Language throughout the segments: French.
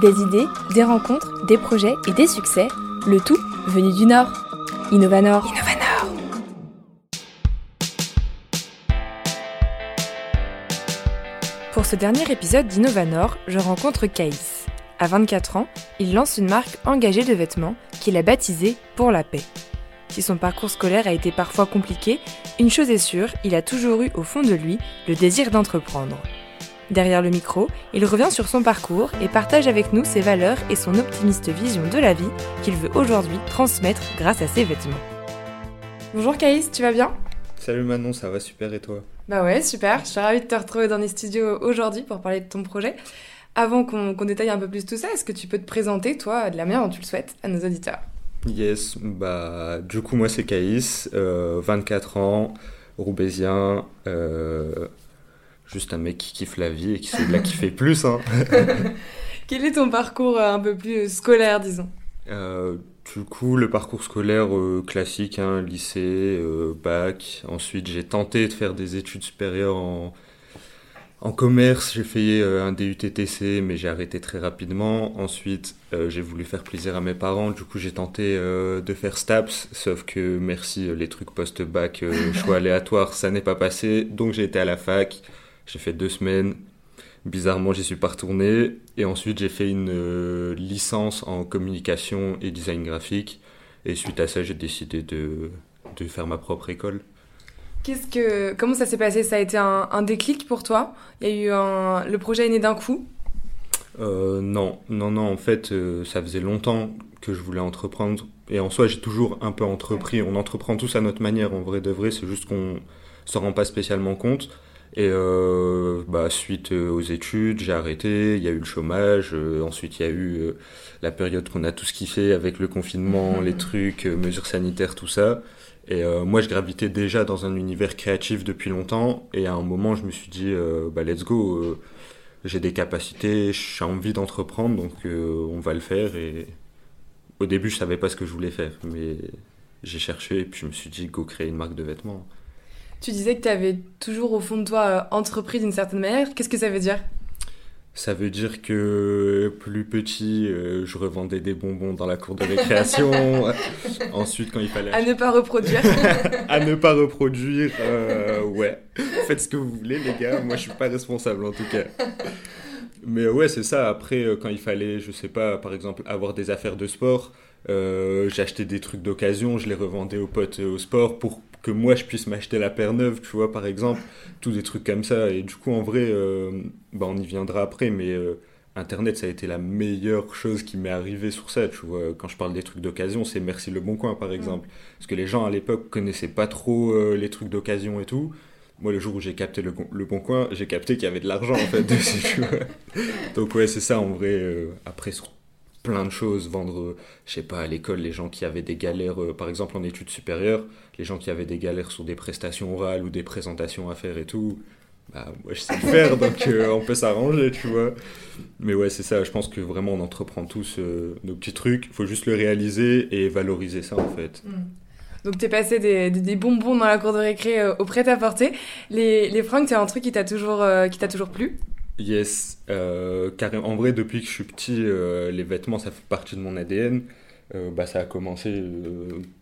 Des idées, des rencontres, des projets et des succès, le tout venu du Nord. Innovanor. Innovanor. Pour ce dernier épisode d'Innovanor, je rencontre Caïs. À 24 ans, il lance une marque engagée de vêtements qu'il a baptisée Pour la paix. Si son parcours scolaire a été parfois compliqué, une chose est sûre, il a toujours eu au fond de lui le désir d'entreprendre. Derrière le micro, il revient sur son parcours et partage avec nous ses valeurs et son optimiste vision de la vie qu'il veut aujourd'hui transmettre grâce à ses vêtements. Bonjour Caïs, tu vas bien? Salut Manon, ça va super et toi? Bah ouais, super. Je suis ravie de te retrouver dans les studios aujourd'hui pour parler de ton projet. Avant qu'on détaille un peu plus tout ça, est-ce que tu peux te présenter, toi, de la manière dont tu le souhaites, à nos auditeurs? Yes, bah du coup moi c'est Caïs, 24 euh, ans, roubaisien, euh, juste un mec qui kiffe la vie et qui de la kiffer plus. Hein. Quel est ton parcours euh, un peu plus euh, scolaire, disons? Euh, Du coup, le parcours scolaire classique, hein, lycée, bac. Ensuite, j'ai tenté de faire des études supérieures en, en commerce. J'ai fait un DUTTC, mais j'ai arrêté très rapidement. Ensuite, j'ai voulu faire plaisir à mes parents. Du coup, j'ai tenté de faire STAPS, sauf que merci, les trucs post-bac, choix aléatoire, ça n'est pas passé. Donc, j'ai été à la fac. J'ai fait deux semaines. Bizarrement, j'y suis pas retourné. Et ensuite, j'ai fait une euh, licence en communication et design graphique. Et suite à ça, j'ai décidé de, de, faire ma propre école. Qu'est-ce que, comment ça s'est passé? Ça a été un, déclic pour toi? Il y a eu un, le projet est né d'un coup? Euh, Non, non, non. En fait, euh, ça faisait longtemps que je voulais entreprendre. Et en soi, j'ai toujours un peu entrepris. On entreprend tous à notre manière, en vrai de vrai. C'est juste qu'on s'en rend pas spécialement compte. Et euh, bah, suite euh, aux études, j'ai arrêté, il y a eu le chômage, euh, ensuite il y a eu euh, la période qu'on a tous kiffé avec le confinement, les trucs, mesures sanitaires, tout ça. Et moi je gravitais déjà dans un univers créatif depuis longtemps, et à un moment je me suis dit, bah let's go, j'ai des capacités, j'ai envie d'entreprendre, donc on va le faire. Et au début je savais pas ce que je voulais faire, mais j'ai cherché, et puis je me suis dit, go créer une marque de vêtements. Tu disais que tu avais toujours au fond de toi euh, entrepris d'une certaine manière. Qu'est-ce que ça veut dire? Ça veut dire que plus petit, euh, je revendais des bonbons dans la cour de récréation. Ensuite, quand il fallait... À ne pas reproduire. à ne pas reproduire, euh, ouais. Faites ce que vous voulez, les gars. Moi, je suis pas responsable, en tout cas. Mais ouais, c'est ça. Après, quand il fallait, je sais pas, par exemple, avoir des affaires de sport, j'achetais des trucs d'occasion, je les revendais aux potes au sport pour que moi je puisse m'acheter la paire neuve, tu vois, par exemple, tous des trucs comme ça. Et du coup, en vrai, euh, bah, on y viendra après, mais euh, Internet, ça a été la meilleure chose qui m'est arrivée sur ça, tu vois. Quand je parle des trucs d'occasion, c'est Merci Le Bon Coin, par exemple. Parce que les gens à l'époque connaissaient pas trop euh, les trucs d'occasion et tout. Moi, le jour où j'ai capté le, le, Bon Coin, j'ai capté qu'il y avait de l'argent, en fait, dessus, tu vois. Donc, ouais, c'est ça, en vrai. après, sur plein de choses, vendre, je sais pas, à l'école, les gens qui avaient des galères, par exemple en études supérieures, les gens qui avaient des galères sur des prestations orales ou des présentations à faire et tout, bah, moi je sais le faire, donc euh, on peut s'arranger, tu vois. Mais ouais, c'est ça, je pense que vraiment on entreprend tous euh, nos petits trucs, il faut juste le réaliser et valoriser ça en fait. Mm. Donc tu es passé des, des, bonbons dans la cour de récré euh, au prêt-à-porter. Les, les fringues, c'est un truc qui t'a toujours, qui t'a toujours plu? Yes, carrément. En vrai, depuis que je suis petit, les vêtements, ça fait partie de mon ADN. bah, ça a commencé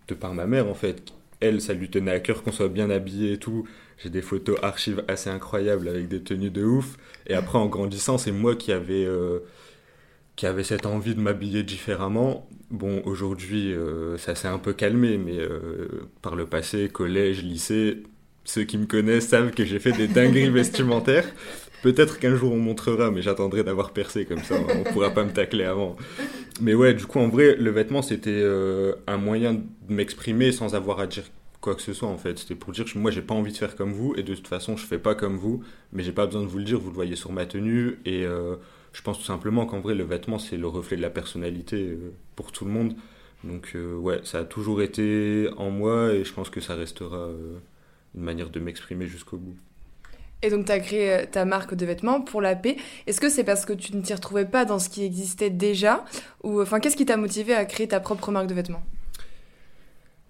de par ma mère, en fait, elle, ça lui tenait à cœur qu'on soit bien habillé et tout. J'ai des photos archives assez incroyables avec des tenues de ouf. Et après, en grandissant, c'est moi qui avais, euh, qui avait cette envie de m'habiller différemment. Bon, aujourd'hui, euh, ça s'est un peu calmé, mais euh, par le passé, collège, lycée, ceux qui me connaissent savent que j'ai fait des dingueries vestimentaires. Peut-être qu'un jour on montrera, mais j'attendrai d'avoir percé comme ça, on pourra pas me tacler avant. Mais ouais, du coup, en vrai, le vêtement, c'était euh, un moyen de m'exprimer sans avoir à dire quoi que ce soit, en fait. C'était pour dire que moi, j'ai pas envie de faire comme vous, et de toute façon, je fais pas comme vous, mais j'ai pas besoin de vous le dire, vous le voyez sur ma tenue, et euh, je pense tout simplement qu'en vrai, le vêtement, c'est le reflet de la personnalité euh, pour tout le monde. Donc, ouais, ça a toujours été en moi, et je pense que ça restera une manière de m'exprimer jusqu'au bout. Et donc, tu as créé euh, ta marque de vêtements pour la paix. Est-ce que c'est parce que tu ne t'y retrouvais pas dans ce qui existait déjà? Ou enfin, qu'est-ce qui t'a motivé à créer ta propre marque de vêtements?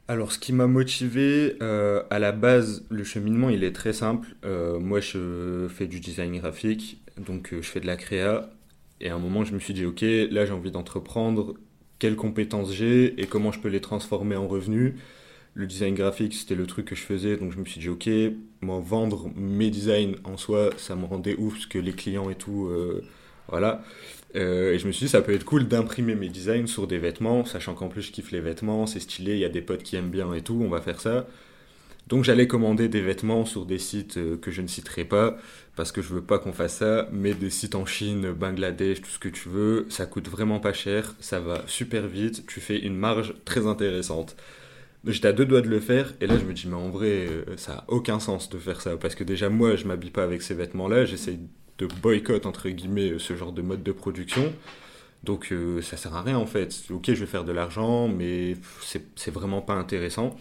Alors, ce qui m'a motivé, euh, à la base, le cheminement, il est très simple. Euh, moi, je fais du design graphique, donc je fais de la créa. Et à un moment, je me suis dit, ok, là j'ai envie d'entreprendre, quelles compétences j'ai et comment je peux les transformer en revenus? Le design graphique, c'était le truc que je faisais, donc je me suis dit, ok, moi, vendre mes designs en soi, ça me rendait ouf, parce que les clients et tout, euh, voilà. Euh, et je me suis dit, ça peut être cool d'imprimer mes designs sur des vêtements, sachant qu'en plus je kiffe les vêtements, c'est stylé, il y a des potes qui aiment bien et tout, on va faire ça. Donc j'allais commander des vêtements sur des sites euh, que je ne citerai pas, parce que je veux pas qu'on fasse ça, mais des sites en Chine, Bangladesh, tout ce que tu veux, ça coûte vraiment pas cher, ça va super vite, tu fais une marge très intéressante. J'étais à deux doigts de le faire, et là je me dis, mais en vrai, euh, ça a aucun sens de faire ça, parce que déjà moi je m'habille pas avec ces vêtements-là, j'essaye de boycott entre guillemets ce genre de mode de production. Donc euh, ça sert à rien en fait. Ok, je vais faire de l'argent, mais c'est vraiment pas intéressant.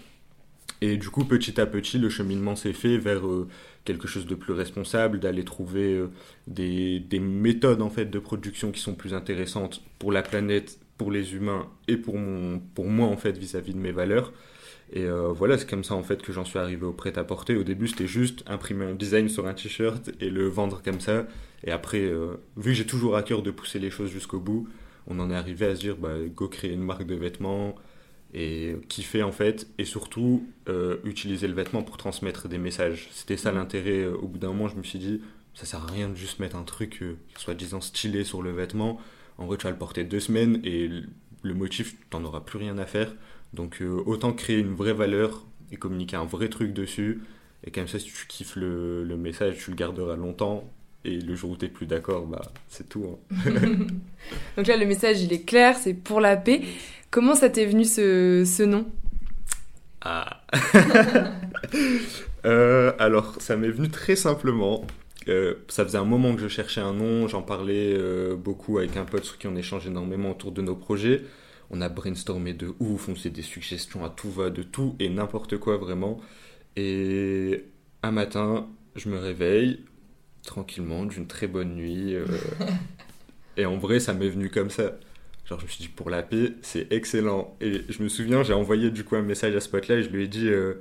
Et du coup, petit à petit, le cheminement s'est fait vers euh, quelque chose de plus responsable, d'aller trouver des, méthodes en fait de production qui sont plus intéressantes pour la planète, pour les humains et pour, mon, pour moi en fait vis-à-vis de mes valeurs. Et euh, voilà, c'est comme ça en fait que j'en suis arrivé au prêt-à-porter. Au début, c'était juste imprimer un design sur un t-shirt et le vendre comme ça. Et après, vu que j'ai toujours à cœur de pousser les choses jusqu'au bout, on en est arrivé à se dire, bah, go créer une marque de vêtements, et kiffer en fait et surtout euh, utiliser le vêtement pour transmettre des messages. C'était ça l'intérêt. Euh, au bout d'un moment, je me suis dit, ça sert à rien de juste mettre un truc euh, soit disant stylé sur le vêtement. En vrai, tu vas le porter deux semaines et le motif, t'en auras plus rien à faire. Donc autant créer une vraie valeur et communiquer un vrai truc dessus. Et comme ça, si tu kiffes le, le message, tu le garderas longtemps. Et le jour où t'es plus d'accord, bah, c'est tout. Hein. Donc là, le message, il est clair, c'est pour la paix. Comment ça t'est venu ce, ce nom? Ah euh, Alors, ça m'est venu très simplement. Euh, ça faisait un moment que je cherchais un nom, j'en parlais euh, beaucoup avec un pote sur qui on échange énormément autour de nos projets. On a brainstormé de ouf, on faisait des suggestions à tout va, de tout et n'importe quoi vraiment. Et un matin, je me réveille tranquillement d'une très bonne nuit. et en vrai, ça m'est venu comme ça. Genre, je me suis dit, pour la paix, c'est excellent. Et je me souviens, j'ai envoyé du coup un message à ce pote-là et je lui ai dit, euh,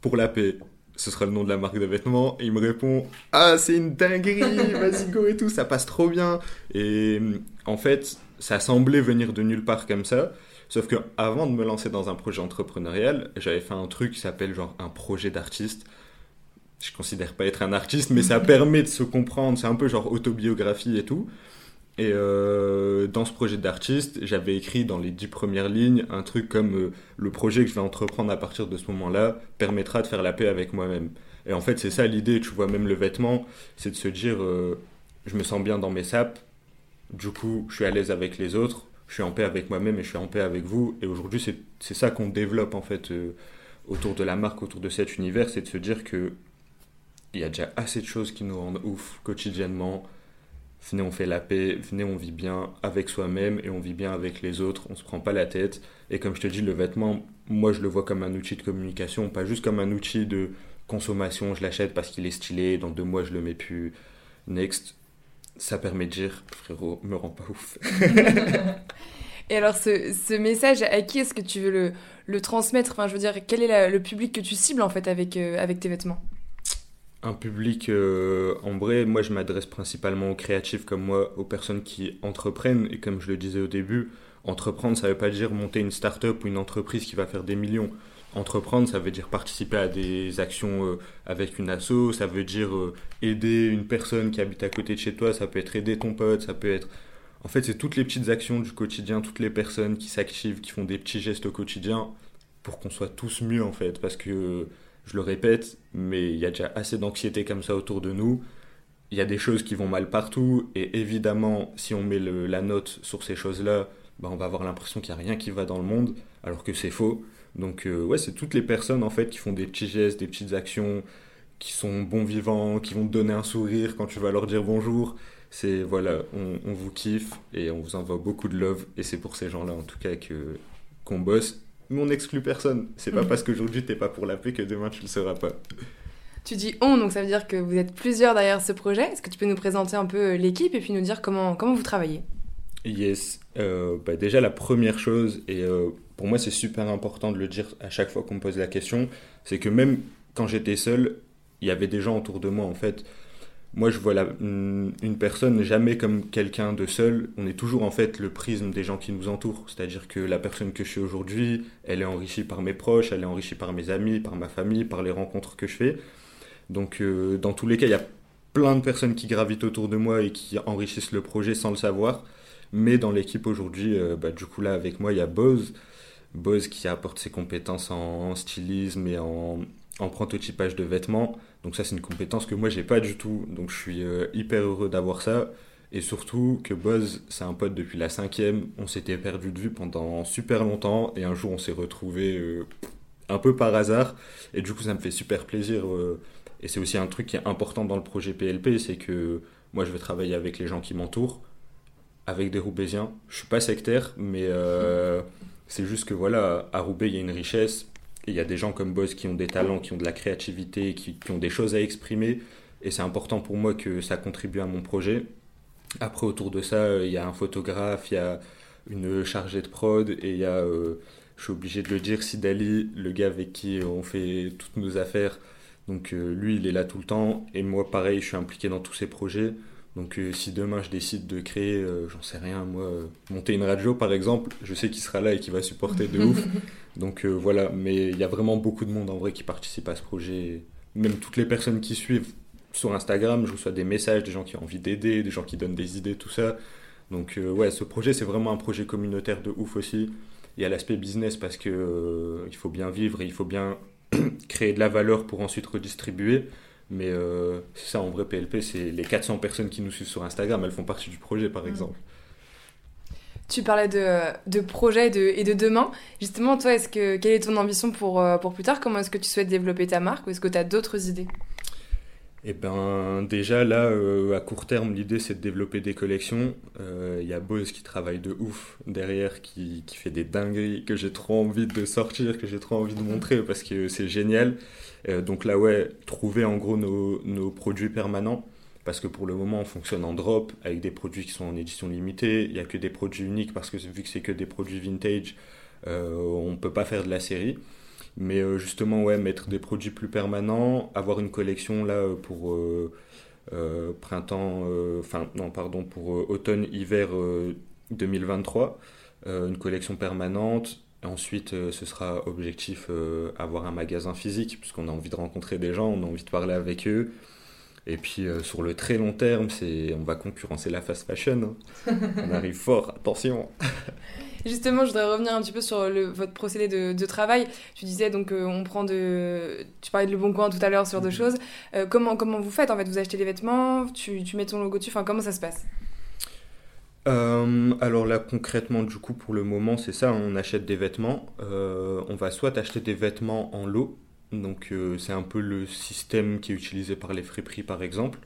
pour la paix, ce sera le nom de la marque de vêtements. Et il me répond, ah, c'est une dinguerie, vas-y, go et tout, ça passe trop bien. Et en fait, ça semblait venir de nulle part comme ça. Sauf que avant de me lancer dans un projet entrepreneurial, j'avais fait un truc qui s'appelle genre un projet d'artiste. Je considère pas être un artiste, mais ça permet de se comprendre. C'est un peu genre autobiographie et tout. Et euh, dans ce projet d'artiste, j'avais écrit dans les dix premières lignes un truc comme euh, le projet que je vais entreprendre à partir de ce moment-là permettra de faire la paix avec moi-même. Et en fait, c'est ça l'idée, tu vois, même le vêtement, c'est de se dire euh, je me sens bien dans mes sapes, du coup, je suis à l'aise avec les autres, je suis en paix avec moi-même et je suis en paix avec vous. Et aujourd'hui, c'est ça qu'on développe en fait autour de la marque, autour de cet univers, c'est de se dire que il y a déjà assez de choses qui nous rendent ouf quotidiennement venez on fait la paix, venez on vit bien avec soi-même et on vit bien avec les autres, on se prend pas la tête. Et comme je te dis, le vêtement, moi je le vois comme un outil de communication, pas juste comme un outil de consommation, je l'achète parce qu'il est stylé, dans deux mois je le mets plus. Next, ça permet de dire, frérot, me rend pas ouf. et alors ce, ce, message, à qui est-ce que tu veux le, le, transmettre? Enfin, je veux dire, quel est le public que tu cibles en fait avec, euh, avec tes vêtements? Un public euh, en vrai, moi je m'adresse principalement aux créatifs comme moi, aux personnes qui entreprennent. Et comme je le disais au début, entreprendre ça veut pas dire monter une start-up ou une entreprise qui va faire des millions. Entreprendre ça veut dire participer à des actions euh, avec une asso, ça veut dire euh, aider une personne qui habite à côté de chez toi, ça peut être aider ton pote, ça peut être. En fait, c'est toutes les petites actions du quotidien, toutes les personnes qui s'activent, qui font des petits gestes au quotidien pour qu'on soit tous mieux en fait. Parce que je le répète, mais il y a déjà assez d'anxiété comme ça autour de nous. Il y a des choses qui vont mal partout, et évidemment, si on met la note sur ces choses-là, bah, on va avoir l'impression qu'il n'y a rien qui va dans le monde, alors que c'est faux. Donc euh, ouais, c'est toutes les personnes en fait qui font des petits gestes, des petites actions, qui sont bons vivants, qui vont te donner un sourire quand tu vas leur dire bonjour. C'est voilà, on, on vous kiffe et on vous envoie beaucoup de love, et c'est pour ces gens-là en tout cas que qu'on bosse nous on n'exclut personne. C'est pas mhm. parce qu'aujourd'hui t'es pas pour la paix que demain tu le seras pas. Tu dis on, donc ça veut dire que vous êtes plusieurs derrière ce projet. Est-ce que tu peux nous présenter un peu euh, l'équipe et puis nous dire comment, comment vous travaillez? Yes. Euh, bah déjà la première chose, et euh, pour moi c'est super important de le dire à chaque fois qu'on me pose la question, c'est que même quand j'étais seul, il y avait des gens autour de moi en fait. Moi je vois une, personne jamais comme quelqu'un de seul. On est toujours en fait le prisme des gens qui nous entourent. C'est-à-dire que la personne que je suis aujourd'hui, elle est enrichie par mes proches, elle est enrichie par mes amis, par ma famille, par les rencontres que je fais. Donc euh, dans tous les cas, il y a plein de personnes qui gravitent autour de moi et qui enrichissent le projet sans le savoir. Mais dans l'équipe aujourd'hui, euh, bah, du coup là avec moi, il y a Bose. Bose qui apporte ses compétences en, stylisme et en, en prototypage de vêtements. Donc ça c'est une compétence que moi j'ai pas du tout. Donc je suis euh, hyper heureux d'avoir ça. Et surtout que Buzz, c'est un pote depuis la cinquième. On s'était perdu de vue pendant super longtemps. Et un jour on s'est retrouvé euh, un peu par hasard. Et du coup ça me fait super plaisir. Euh, et c'est aussi un truc qui est important dans le projet PLP, c'est que moi je vais travailler avec les gens qui m'entourent, avec des Roubaisiens. Je suis pas sectaire, mais c'est juste que voilà, à Roubaix il y a une richesse il y a des gens comme Boss qui ont des talents, qui ont de la créativité, qui, ont des choses à exprimer. Et c'est important pour moi que ça contribue à mon projet. Après, autour de ça, il y a un photographe, il y a une chargée de prod, et il y a, euh, je suis obligé de le dire, Sidali, le gars avec qui on fait toutes nos affaires. Donc euh, lui, il est là tout le temps, et moi, pareil, je suis impliqué dans tous ces projets. Donc euh, si demain je décide de créer, j'en sais rien, moi, monter une radio par exemple, je sais qu'il sera là et qu'il va supporter de ouf. Donc euh, voilà, mais il y a vraiment beaucoup de monde en vrai qui participe à ce projet. Même toutes les personnes qui suivent sur Instagram, je reçois des messages, des gens qui ont envie d'aider, des gens qui donnent des idées, tout ça. Donc euh, ouais, ce projet c'est vraiment un projet communautaire de ouf aussi. Il y a l'aspect business parce que euh, il faut bien vivre et il faut bien créer de la valeur pour ensuite redistribuer. Mais c'est ça en vrai PLP, c'est les 400 personnes qui nous suivent sur Instagram, elles font partie du projet par mm. exemple. Tu parlais de, de projet et de, et de, demain. Justement, toi, est-ce que, quelle est ton ambition pour, euh, pour plus tard? Comment est-ce que tu souhaites développer ta marque ou est-ce que tu as d'autres idées? Eh ben, déjà là, euh, à court terme, l'idée c'est de développer des collections. Il euh, y a Bose qui travaille de ouf derrière, qui, qui fait des dingueries que j'ai trop envie de sortir, que j'ai trop envie de montrer parce que c'est génial. donc là, ouais, trouver en gros nos, nos produits permanents parce que pour le moment on fonctionne en drop avec des produits qui sont en édition limitée, il n'y a que des produits uniques parce que vu que c'est que des produits vintage, euh, on ne peut pas faire de la série. Mais euh, justement, ouais, mettre des produits plus permanents, avoir une collection là pour euh, printemps, enfin non, pardon, pour automne-hiver 2023, une collection permanente. Ensuite, ce sera objectif avoir un magasin physique, puisqu'on a envie de rencontrer des gens, on a envie de parler avec eux. Et puis euh, sur le très long terme, c'est on va concurrencer la fast fashion. Hein. on arrive fort, attention. Justement, je voudrais revenir un petit peu sur le, votre procédé de, de, travail. Tu disais donc euh, on prend de, tu parlais de Le Bon Coin tout à l'heure sur deux mhm. choses. Euh, comment comment vous faites en fait? Vous achetez des vêtements, tu, tu mets ton logo dessus. Enfin, comment ça se passe? Alors là concrètement du coup pour le moment c'est ça, on achète des vêtements. on va soit acheter des vêtements en lot, donc euh, c'est un peu le système qui est utilisé par les friperies par exemple.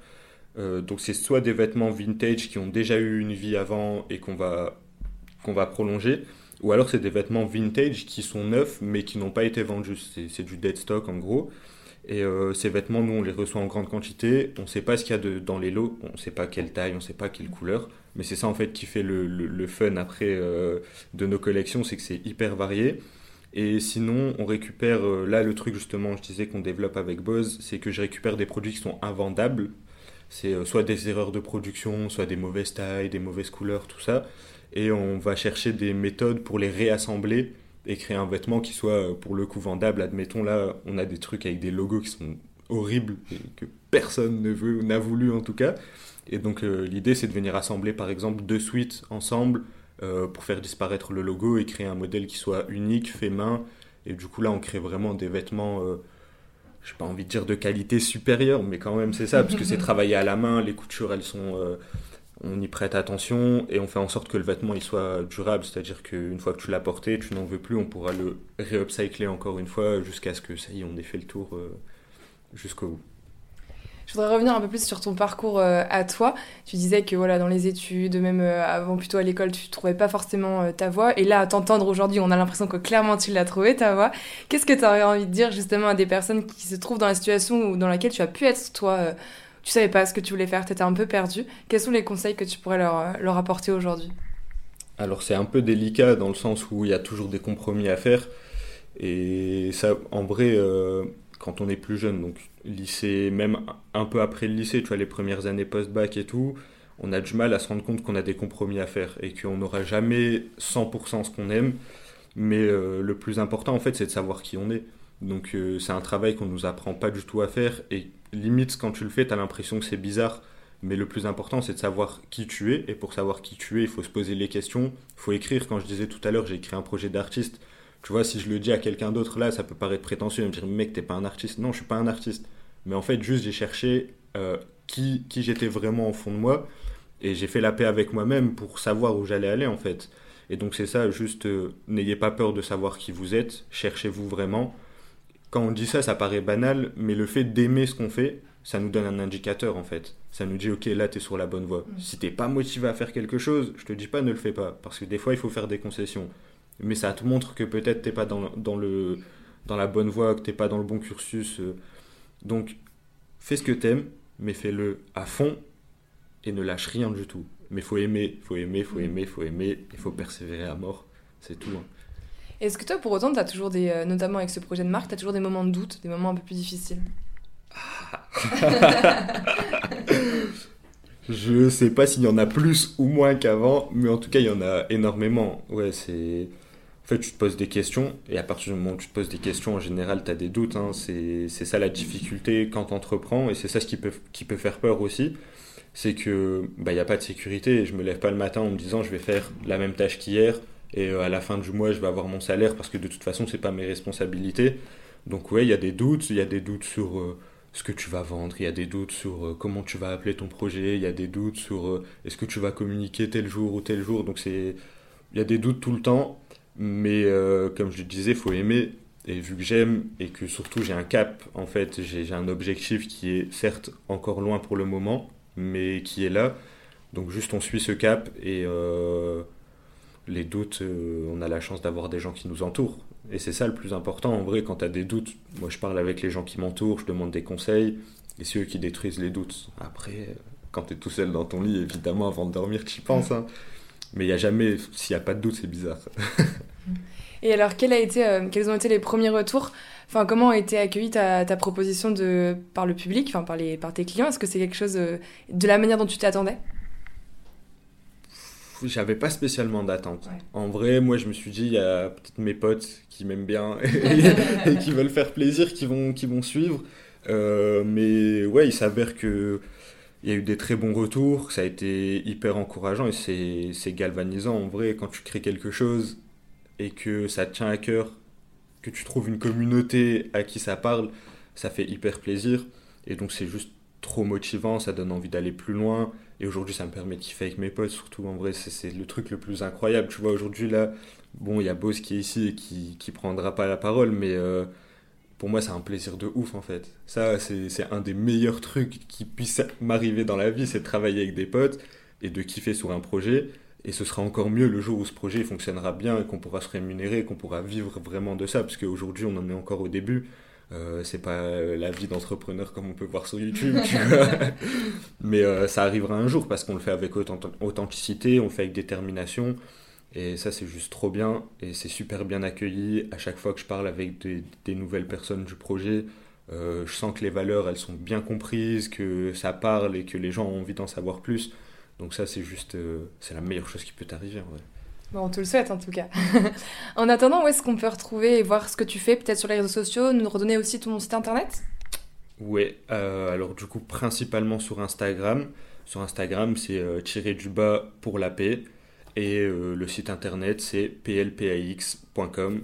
Euh, donc c'est soit des vêtements vintage qui ont déjà eu une vie avant et qu'on va, qu'on va prolonger, ou alors c'est des vêtements vintage qui sont neufs mais qui n'ont pas été vendus. C'est du dead stock en gros. Et euh, ces vêtements, nous, on les reçoit en grande quantité. On ne sait pas ce qu'il y a dans les lots. On ne sait pas quelle taille, on ne sait pas quelle couleur. Mais c'est ça, en fait, qui fait le, le, fun après de nos collections, c'est que c'est hyper varié. Et sinon, on récupère, euh, là le truc justement, je disais qu'on développe avec Buzz, c'est que je récupère des produits qui sont invendables. C'est euh, soit des erreurs de production, soit des mauvaises tailles, des mauvaises couleurs, tout ça. Et on va chercher des méthodes pour les réassembler et créer un vêtement qui soit euh, pour le coup vendable. Admettons là, on a des trucs avec des logos qui sont horribles que personne ne veut, n'a voulu en tout cas. Et donc l'idée c'est de venir assembler par exemple deux suites ensemble euh, pour faire disparaître le logo et créer un modèle qui soit unique, fait main. Et du coup, là, on crée vraiment des vêtements, euh, je n'ai pas envie de dire de qualité supérieure, mais quand même, c'est ça, parce que c'est travaillé à la main, les coutures, elles sont. Euh, on y prête attention et on fait en sorte que le vêtement il soit durable, c'est-à-dire qu'une fois que tu l'as porté, tu n'en veux plus, on pourra le réupcycler encore une fois jusqu'à ce que ça y est, on ait fait le tour jusqu'au bout. Je voudrais revenir un peu plus sur ton parcours euh, à toi. Tu disais que voilà, dans les études, même euh, avant plutôt à l'école, tu trouvais pas forcément euh, ta voix. Et là, à t'entendre aujourd'hui, on a l'impression que clairement tu l'as trouvé ta voix. Qu'est-ce que tu aurais envie de dire justement à des personnes qui se trouvent dans la situation dans laquelle tu as pu être toi Tu savais pas ce que tu voulais faire, tu étais un peu perdu. Quels sont les conseils que tu pourrais leur apporter aujourd'hui? Alors c'est un peu délicat dans le sens où il y a toujours des compromis à faire. Et ça, en vrai quand on est plus jeune, donc lycée, même un peu après le lycée, tu vois, les premières années post-bac et tout, on a du mal à se rendre compte qu'on a des compromis à faire et qu'on n'aura jamais 100% ce qu'on aime. Mais euh, le plus important, en fait, c'est de savoir qui on est. Donc, euh, c'est un travail qu'on nous apprend pas du tout à faire. Et limite, quand tu le fais, tu as l'impression que c'est bizarre. Mais le plus important, c'est de savoir qui tu es. Et pour savoir qui tu es, il faut se poser les questions. Il faut écrire. Quand je disais tout à l'heure, j'ai écrit un projet d'artiste. Tu vois, si je le dis à quelqu'un d'autre, là, ça peut paraître prétentieux. Il me dire, mec, t'es pas un artiste. Non, je suis pas un artiste. Mais en fait, juste, j'ai cherché euh, qui, qui j'étais vraiment au fond de moi. Et j'ai fait la paix avec moi-même pour savoir où j'allais aller, en fait. Et donc, c'est ça, juste, euh, n'ayez pas peur de savoir qui vous êtes. Cherchez-vous vraiment. Quand on dit ça, ça paraît banal, mais le fait d'aimer ce qu'on fait, ça nous donne un indicateur, en fait. Ça nous dit, ok, là, t'es sur la bonne voie. Mm. Si t'es pas motivé à faire quelque chose, je te dis pas, ne le fais pas. Parce que des fois, il faut faire des concessions mais ça te montre que peut-être t'es pas dans, dans, le, dans la bonne voie, que t'es pas dans le bon cursus. euh. Donc, fais ce que t'aimes, mais fais-le à fond et ne lâche rien du tout. Mais faut aimer, faut aimer, faut aimer, faut aimer, il faut persévérer à mort, c'est tout. hein. Est-ce que toi, pour autant, tu as toujours des, euh, notamment avec ce projet de marque, tu as toujours des moments de doute, des moments un peu plus difficiles? Je sais pas s'il y en a plus ou moins qu'avant, mais en tout cas, il y en a énormément. Ouais, c'est. En fait, tu te poses des questions, et à partir du moment où tu te poses des questions, en général, tu as des doutes. hein. C'est ça la difficulté quand tu entreprends, et c'est ça ce qui peut, qui peut faire peur aussi. C'est que bah, il n'y a pas de sécurité, je me lève pas le matin en me disant je vais faire la même tâche qu'hier, et euh, à la fin du mois, je vais avoir mon salaire, parce que de toute façon, c'est pas mes responsabilités. Donc, ouais, il y a des doutes, il y a des doutes sur. euh, ce que tu vas vendre, il y a des doutes sur euh, comment tu vas appeler ton projet, il y a des doutes sur euh, est-ce que tu vas communiquer tel jour ou tel jour. Donc c'est il y a des doutes tout le temps, mais euh, comme je le disais, faut aimer. Et vu que j'aime et que surtout j'ai un cap, en fait, j'ai un objectif qui est certes encore loin pour le moment, mais qui est là. Donc juste on suit ce cap et les doutes, on a la chance d'avoir des gens qui nous entourent. Et c'est ça le plus important. En vrai, quand tu as des doutes, moi je parle avec les gens qui m'entourent, je demande des conseils, et c'est eux qui détruisent les doutes. Après, quand tu es tout seul dans ton lit, évidemment, avant de dormir, tu y penses. hein. Mais il n'y a jamais, s'il n'y a pas de doute, c'est bizarre. Et alors, quel a été, euh, quels ont été les premiers retours? Enfin, comment a été accueillie ta, ta proposition de, par le public, enfin par, les, par tes clients? Est-ce que c'est quelque chose euh, de la manière dont tu t'attendais? J'avais pas spécialement d'attente. Ouais. En vrai, moi je me suis dit, il y a peut-être mes potes qui m'aiment bien et, et qui veulent faire plaisir, qui vont, qui vont suivre. Euh, mais ouais, il s'avère que il y a eu des très bons retours, ça a été hyper encourageant et c'est c'est galvanisant en vrai quand tu crées quelque chose et que ça te tient à cœur, que tu trouves une communauté à qui ça parle, ça fait hyper plaisir et donc c'est juste trop motivant, ça donne envie d'aller plus loin et aujourd'hui ça me permet de kiffer avec mes potes surtout en vrai c'est le truc le plus incroyable, tu vois aujourd'hui là, bon il y a Bose qui est ici et qui, qui prendra pas la parole mais euh, pour moi, c'est un plaisir de ouf en fait. Ça, c'est un des meilleurs trucs qui puisse m'arriver dans la vie, c'est de travailler avec des potes et de kiffer sur un projet. Et ce sera encore mieux le jour où ce projet fonctionnera bien et qu'on pourra se rémunérer, qu'on pourra vivre vraiment de ça. Parce qu'aujourd'hui, on en est encore au début. Euh, c'est pas euh, la vie d'entrepreneur comme on peut voir sur YouTube, tu vois. Mais euh, ça arrivera un jour parce qu'on le fait avec authent- authenticité, on le fait avec détermination. Et ça, c'est juste trop bien et c'est super bien accueilli. À chaque fois que je parle avec des, des nouvelles personnes du projet, euh, je sens que les valeurs, elles sont bien comprises, que ça parle et que les gens ont envie d'en savoir plus. Donc ça, c'est juste, c'est la meilleure chose qui peut t'arriver. en vrai. On te le souhaite en tout cas. en attendant, où est-ce qu'on peut retrouver et voir ce que tu fais Peut-être sur les réseaux sociaux, nous redonner aussi ton site internet? Ouais, euh, alors du coup, principalement sur Instagram. Sur Instagram, c'est euh, tiré du bas pour la paix. Et euh, le site internet, c'est plpax.com.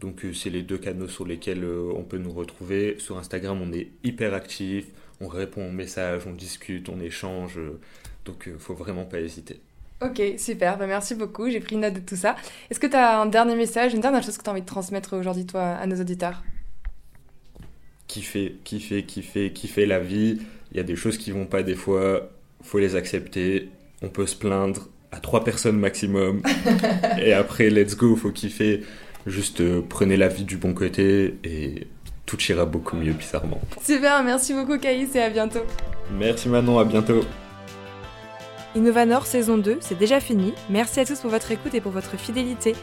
Donc, euh, c'est les deux canaux sur lesquels euh, on peut nous retrouver. Sur Instagram, on est hyper actif. On répond aux messages, on discute, on échange. donc, euh, faut vraiment pas hésiter. Ok, super, bah, merci beaucoup, j'ai pris note de tout ça. Est-ce que tu as un dernier message, une dernière chose que tu as envie de transmettre aujourd'hui, toi, à nos auditeurs? Kiffer, kiffer, kiffer, kiffer la vie? Il y a des choses qui vont pas des fois, faut les accepter. On peut se plaindre à trois personnes maximum. et après, let's go, faut kiffer. Juste euh, prenez la vie du bon côté et tout ira beaucoup mieux, bizarrement. Super, merci beaucoup Caïs et à bientôt. Merci Manon, à bientôt. Innovanor saison 2, c'est déjà fini. Merci à tous pour votre écoute et pour votre fidélité.